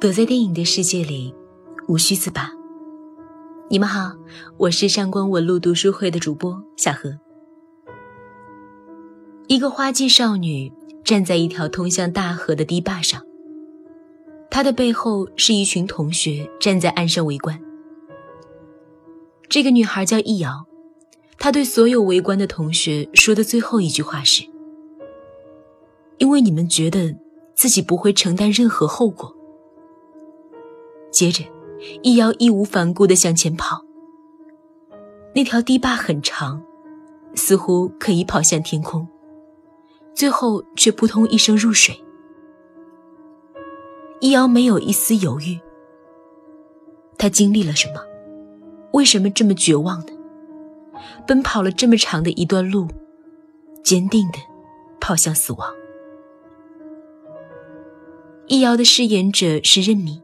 躲在电影的世界里，无需自拔。你们好，我是上官文露读书会的主播小何。一个花季少女站在一条通向大河的堤坝上，她的背后是一群同学站在岸上围观。这个女孩叫易遥，她对所有围观的同学说的最后一句话是：“因为你们觉得自己不会承担任何后果。”接着，易遥义无反顾地向前跑。那条堤坝很长，似乎可以跑向天空，最后却扑通一声入水。易遥没有一丝犹豫。他经历了什么？为什么这么绝望呢？奔跑了这么长的一段路，坚定地跑向死亡。易遥的饰演者是任敏。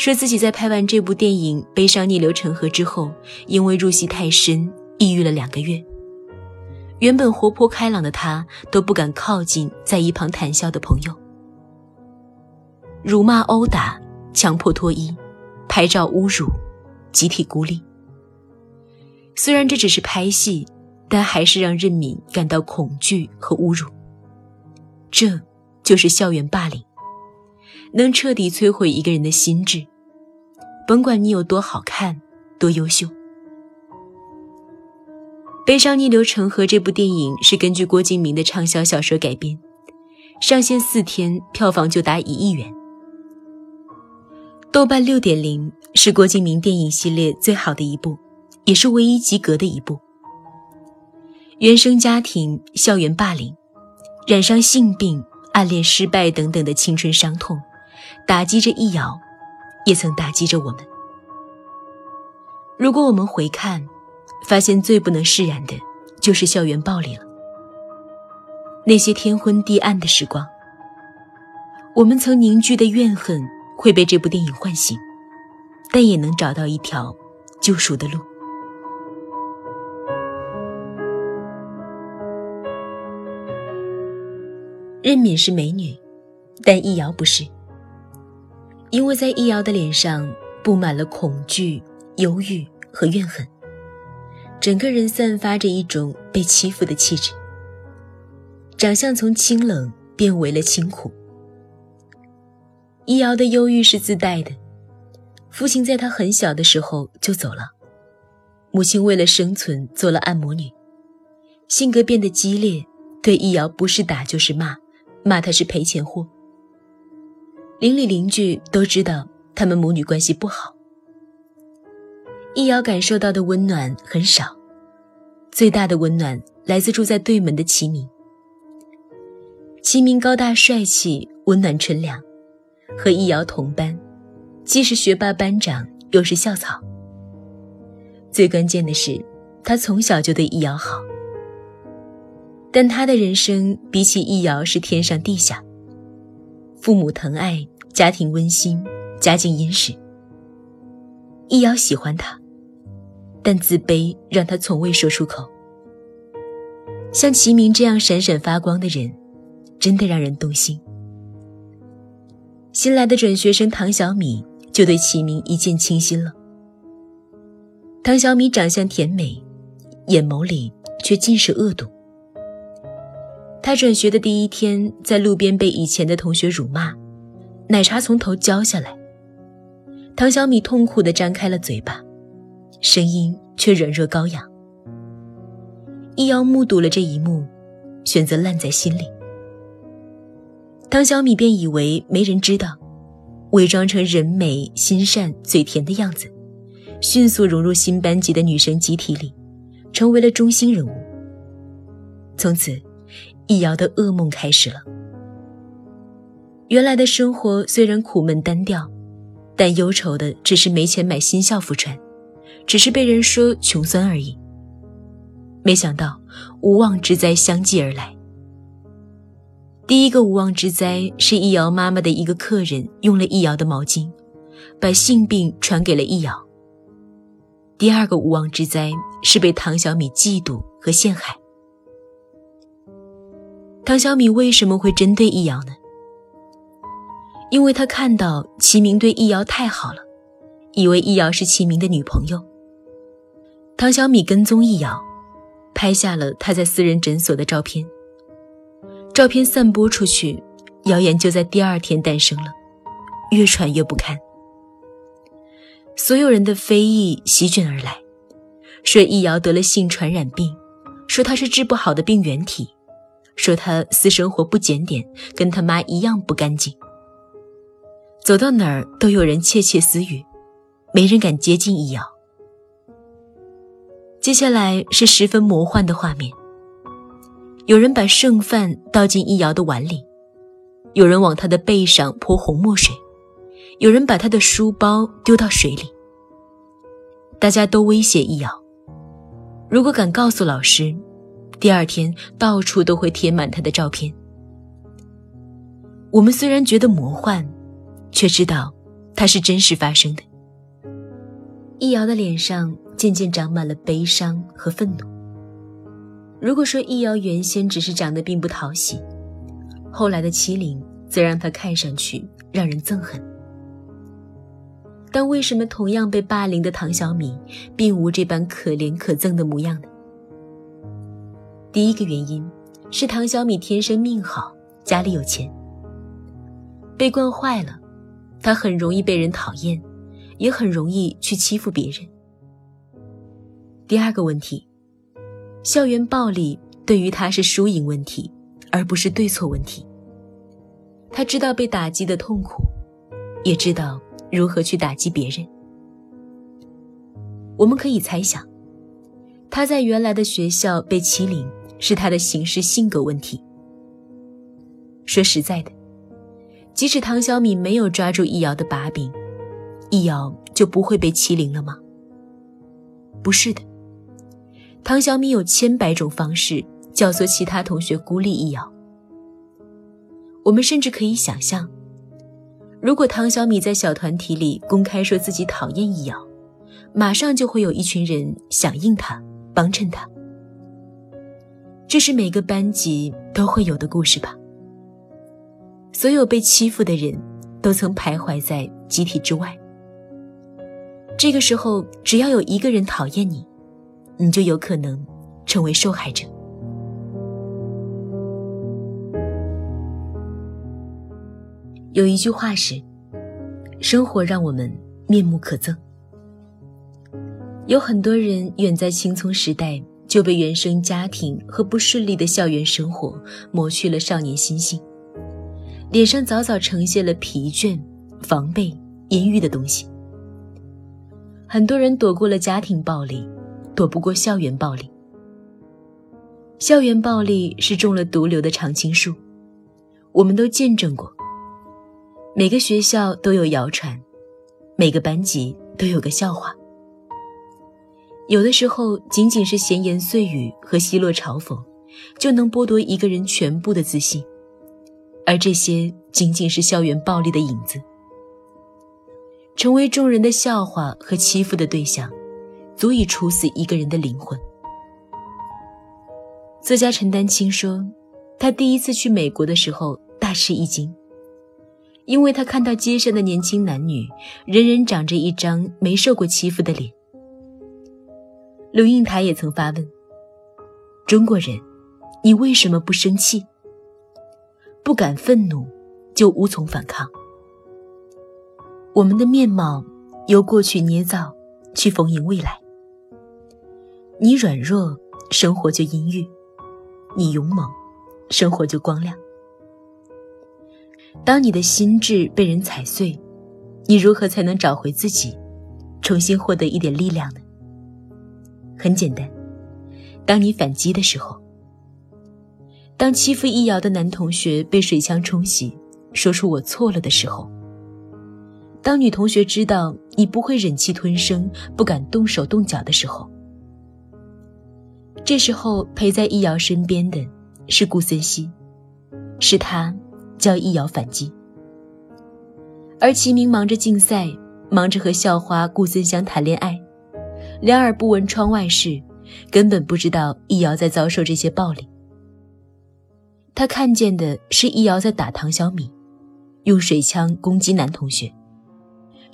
说自己在拍完这部电影《悲伤逆流成河》之后，因为入戏太深，抑郁了两个月。原本活泼开朗的他都不敢靠近在一旁谈笑的朋友，辱骂、殴打、强迫脱衣、拍照侮辱、集体孤立。虽然这只是拍戏，但还是让任敏感到恐惧和侮辱。这就是校园霸凌，能彻底摧毁一个人的心智。甭管你有多好看，多优秀，《悲伤逆流成河》这部电影是根据郭敬明的畅销小说改编，上线四天票房就达一亿元，豆瓣六点零是郭敬明电影系列最好的一部，也是唯一及格的一部。原生家庭、校园霸凌、染上性病、暗恋失败等等的青春伤痛，打击着易遥。也曾打击着我们。如果我们回看，发现最不能释然的，就是校园暴力了。那些天昏地暗的时光，我们曾凝聚的怨恨会被这部电影唤醒，但也能找到一条救赎的路。任敏是美女，但易遥不是。因为在易遥的脸上布满了恐惧、忧郁和怨恨，整个人散发着一种被欺负的气质。长相从清冷变为了清苦。易遥的忧郁是自带的，父亲在他很小的时候就走了，母亲为了生存做了按摩女，性格变得激烈，对易遥不是打就是骂，骂他是赔钱货。邻里邻居都知道他们母女关系不好。易遥感受到的温暖很少，最大的温暖来自住在对门的齐明。齐明高大帅气，温暖纯良，和易遥同班，既是学霸班长，又是校草。最关键的是，他从小就对易遥好。但他的人生比起易遥是天上地下。父母疼爱，家庭温馨，家境殷实。易遥喜欢他，但自卑让他从未说出口。像齐明这样闪闪发光的人，真的让人动心。新来的转学生唐小米就对齐明一见倾心了。唐小米长相甜美，眼眸里却尽是恶毒。他转学的第一天，在路边被以前的同学辱骂，奶茶从头浇下来。唐小米痛苦地张开了嘴巴，声音却软弱高扬。易遥目睹了这一幕，选择烂在心里。唐小米便以为没人知道，伪装成人美心善、嘴甜的样子，迅速融入新班级的女生集体里，成为了中心人物。从此。易遥的噩梦开始了。原来的生活虽然苦闷单调，但忧愁的只是没钱买新校服穿，只是被人说穷酸而已。没想到无妄之灾相继而来。第一个无妄之灾是易遥妈妈的一个客人用了易遥的毛巾，把性病传给了易遥。第二个无妄之灾是被唐小米嫉妒和陷害。唐小米为什么会针对易遥呢？因为他看到齐明对易遥太好了，以为易遥是齐明的女朋友。唐小米跟踪易遥，拍下了他在私人诊所的照片。照片散播出去，谣言就在第二天诞生了，越传越不堪。所有人的非议席卷而来，说易遥得了性传染病，说他是治不好的病原体，说他私生活不检点，跟他妈一样不干净。走到哪儿都有人窃窃私语，没人敢接近易遥。接下来是十分魔幻的画面：有人把剩饭倒进易遥的碗里，有人往他的背上泼红墨水。有人把他的书包丢到水里，大家都威胁易遥，如果敢告诉老师，第二天到处都会贴满他的照片。我们虽然觉得魔幻，却知道它是真实发生的。易遥的脸上渐渐长满了悲伤和愤怒。如果说易遥原先只是长得并不讨喜，后来的欺凌则让他看上去让人憎恨。但为什么同样被霸凌的唐小米，并无这般可怜可憎的模样呢？第一个原因是唐小米天生命好，家里有钱。被惯坏了，他很容易被人讨厌，也很容易去欺负别人。第二个问题，校园暴力对于他是输赢问题，而不是对错问题。他知道被打击的痛苦，也知道。如何去打击别人？我们可以猜想，他在原来的学校被欺凌是他的行事性格问题。说实在的，即使唐小米没有抓住易遥的把柄，易遥就不会被欺凌了吗？不是的，唐小米有千百种方式教唆其他同学孤立易遥。我们甚至可以想象。如果唐小米在小团体里公开说自己讨厌易遥，马上就会有一群人响应他，帮衬他。这是每个班级都会有的故事吧？所有被欺负的人都曾徘徊在集体之外。这个时候，只要有一个人讨厌你，你就有可能成为受害者。有一句话是：“生活让我们面目可憎。”有很多人远在青葱时代就被原生家庭和不顺利的校园生活磨去了少年心性，脸上早早呈现了疲倦、防备、阴郁的东西。很多人躲过了家庭暴力，躲不过校园暴力。校园暴力是中了毒瘤的常青树，我们都见证过。每个学校都有谣传，每个班级都有个笑话。有的时候，仅仅是闲言碎语和奚落嘲讽，就能剥夺一个人全部的自信，而这些仅仅是校园暴力的影子。成为众人的笑话和欺负的对象，足以处死一个人的灵魂。作家陈丹青说，他第一次去美国的时候大吃一惊。因为他看到街上的年轻男女，人人长着一张没受过欺负的脸。陆应台也曾发问：“中国人，你为什么不生气？不敢愤怒，就无从反抗。我们的面貌由过去捏造，去逢迎未来。你软弱，生活就阴郁；你勇猛，生活就光亮。”当你的心智被人踩碎，你如何才能找回自己，重新获得一点力量呢？很简单，当你反击的时候，当欺负易遥的男同学被水枪冲洗，说出我错了的时候，当女同学知道你不会忍气吞声，不敢动手动脚的时候，这时候陪在易遥身边的是顾森西，是他。叫易遥反击，而齐明忙着竞赛，忙着和校花顾森湘谈恋爱，两耳不闻窗外事，根本不知道易遥在遭受这些暴力。他看见的是易遥在打唐小米，用水枪攻击男同学，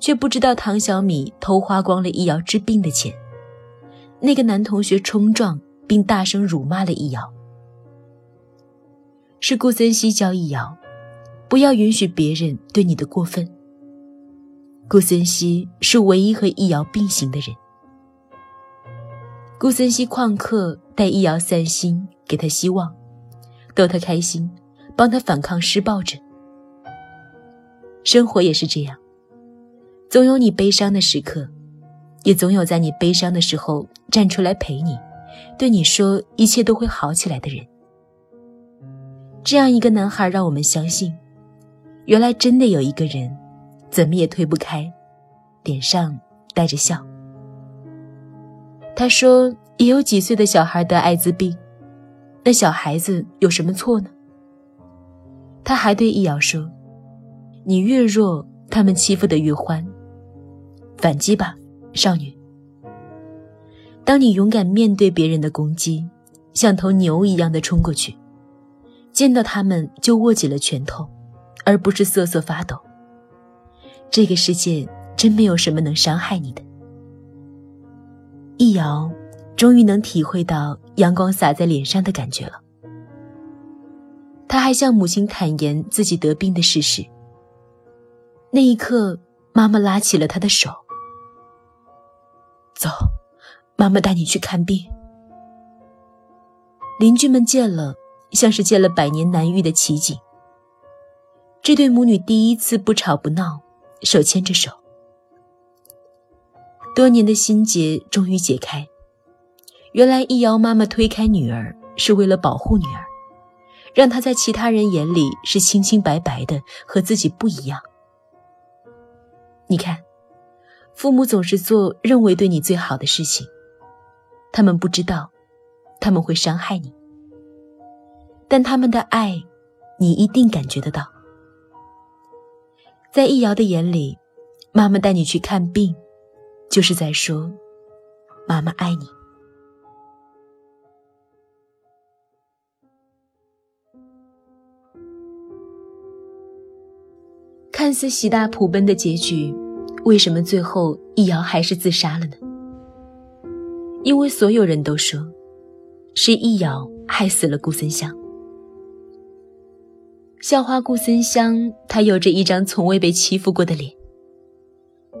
却不知道唐小米偷花光了易遥治病的钱。那个男同学冲撞并大声辱骂了易遥。是顾森西教易遥，不要允许别人对你的过分。顾森西是唯一和易遥并行的人。顾森西旷课带易遥散心，给他希望，逗他开心，帮他反抗施暴者。生活也是这样，总有你悲伤的时刻，也总有在你悲伤的时候站出来陪你，对你说一切都会好起来的人。这样一个男孩让我们相信，原来真的有一个人，怎么也推不开，脸上带着笑。他说：“也有几岁的小孩得艾滋病，那小孩子有什么错呢？”他还对易遥说。你越弱，他们欺负的越欢。反击吧，少女。当你勇敢面对别人的攻击，像头牛一样的冲过去，见到他们就握紧了拳头，而不是瑟瑟发抖。这个世界真没有什么能伤害你的。易遥终于能体会到阳光洒在脸上的感觉了。他还向母亲坦言自己得病的事实。那一刻，妈妈拉起了他的手。走，妈妈带你去看病。邻居们见了，像是见了百年难遇的奇景。这对母女第一次不吵不闹，手牵着手。多年的心结终于解开。原来易遥妈妈推开女儿，是为了保护女儿，让她在其他人眼里是清清白白的，和自己不一样。你看，父母总是做认为对你最好的事情，他们不知道，他们会伤害你，但他们的爱，你一定感觉得到。在易遥的眼里，妈妈带你去看病，就是在说，妈妈爱你。看似喜大普奔的结局，为什么最后易遥还是自杀了呢？因为所有人都说，是易遥害死了顾森湘。校花顾森湘，她有着一张从未被欺负过的脸。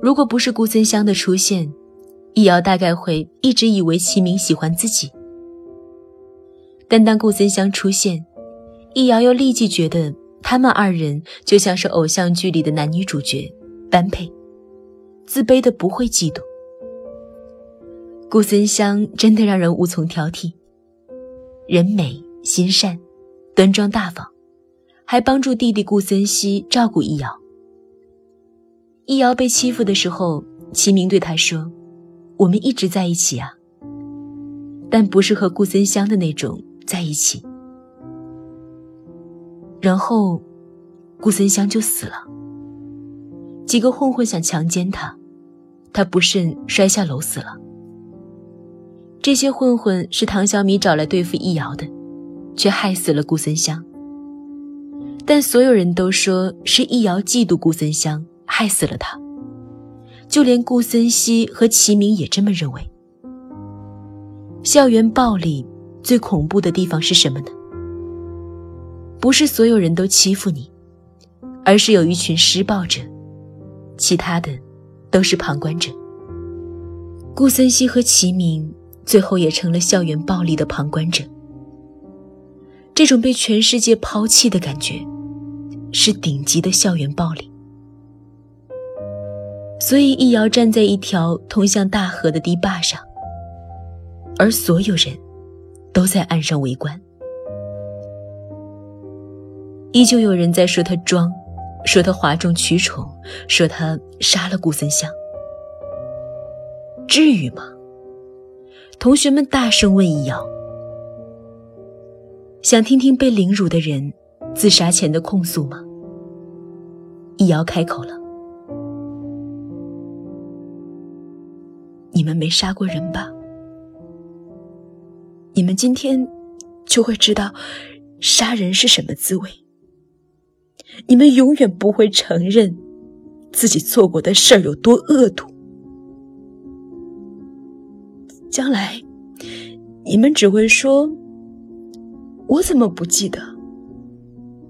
如果不是顾森湘的出现，易遥大概会一直以为齐明喜欢自己。但当顾森湘出现，易遥又立即觉得。他们二人就像是偶像剧里的男女主角，般配，自卑的不会嫉妒。顾森湘真的让人无从挑剔，人美心善，端庄大方，还帮助弟弟顾森西照顾易遥。易遥被欺负的时候，齐明对他说：“我们一直在一起啊，但不是和顾森湘的那种在一起。”然后，顾森湘就死了。几个混混想强奸他，他不慎摔下楼死了。这些混混是唐小米找来对付易遥的，却害死了顾森湘。但所有人都说是易遥嫉妒顾森湘，害死了他。就连顾森西和齐明也这么认为。校园暴力最恐怖的地方是什么呢？不是所有人都欺负你，而是有一群施暴者，其他的都是旁观者。顾森西和齐明最后也成了校园暴力的旁观者。这种被全世界抛弃的感觉，是顶级的校园暴力。所以易遥站在一条通向大河的堤坝上，而所有人都在岸上围观。依旧有人在说他装，说他哗众取宠，说他杀了顾森湘。至于吗？同学们大声问易遥，想听听被凌辱的人自杀前的控诉吗？易遥开口了：“你们没杀过人吧？你们今天就会知道杀人是什么滋味。”你们永远不会承认自己做过的事儿有多恶毒。将来，你们只会说：“我怎么不记得？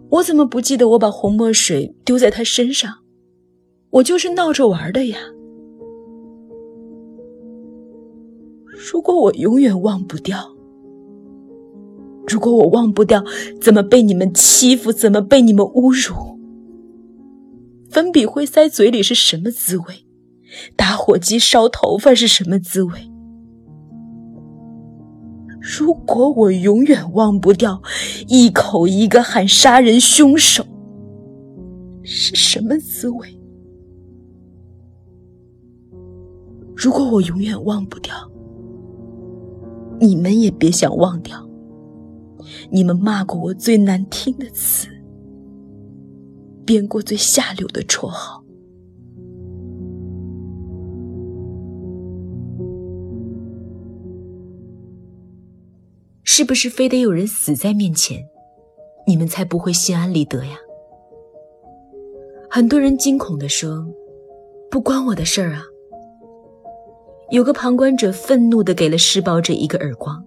我怎么不记得我把红墨水丢在他身上？我就是闹着玩的呀。”如果我永远忘不掉，如果我忘不掉怎么被你们欺负，怎么被你们侮辱，粉笔灰塞嘴里是什么滋味？打火机烧头发是什么滋味？如果我永远忘不掉一口一个喊杀人凶手是什么滋味？如果我永远忘不掉，你们也别想忘掉，你们骂过我最难听的词，编过最下流的绰号，是不是非得有人死在面前，你们才不会心安理得呀？很多人惊恐地说：“不关我的事儿啊。”有个旁观者愤怒地给了施暴者一个耳光。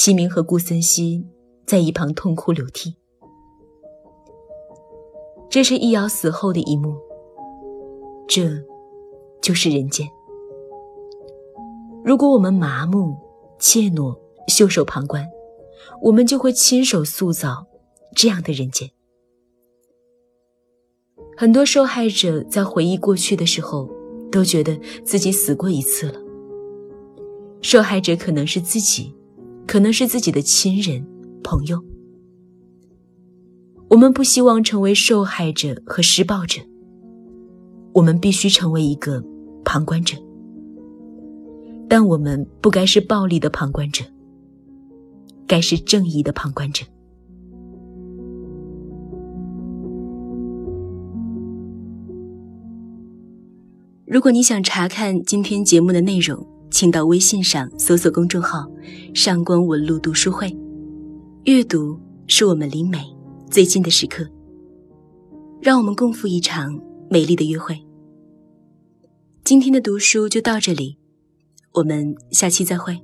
齐明和顾森西在一旁痛哭流涕。这是易遥死后的一幕。这，就是人间。如果我们麻木、怯懦、袖手旁观，我们就会亲手塑造这样的人间。很多受害者在回忆过去的时候。都觉得自己死过一次了。受害者可能是自己，可能是自己的亲人、朋友。我们不希望成为受害者和施暴者，我们必须成为一个旁观者。但我们不该是暴力的旁观者，该是正义的旁观者。如果你想查看今天节目的内容，请到微信上搜索公众号“上官文露读书会”。阅读是我们离美最近的时刻，让我们共赴一场美丽的约会。今天的读书就到这里，我们下期再会。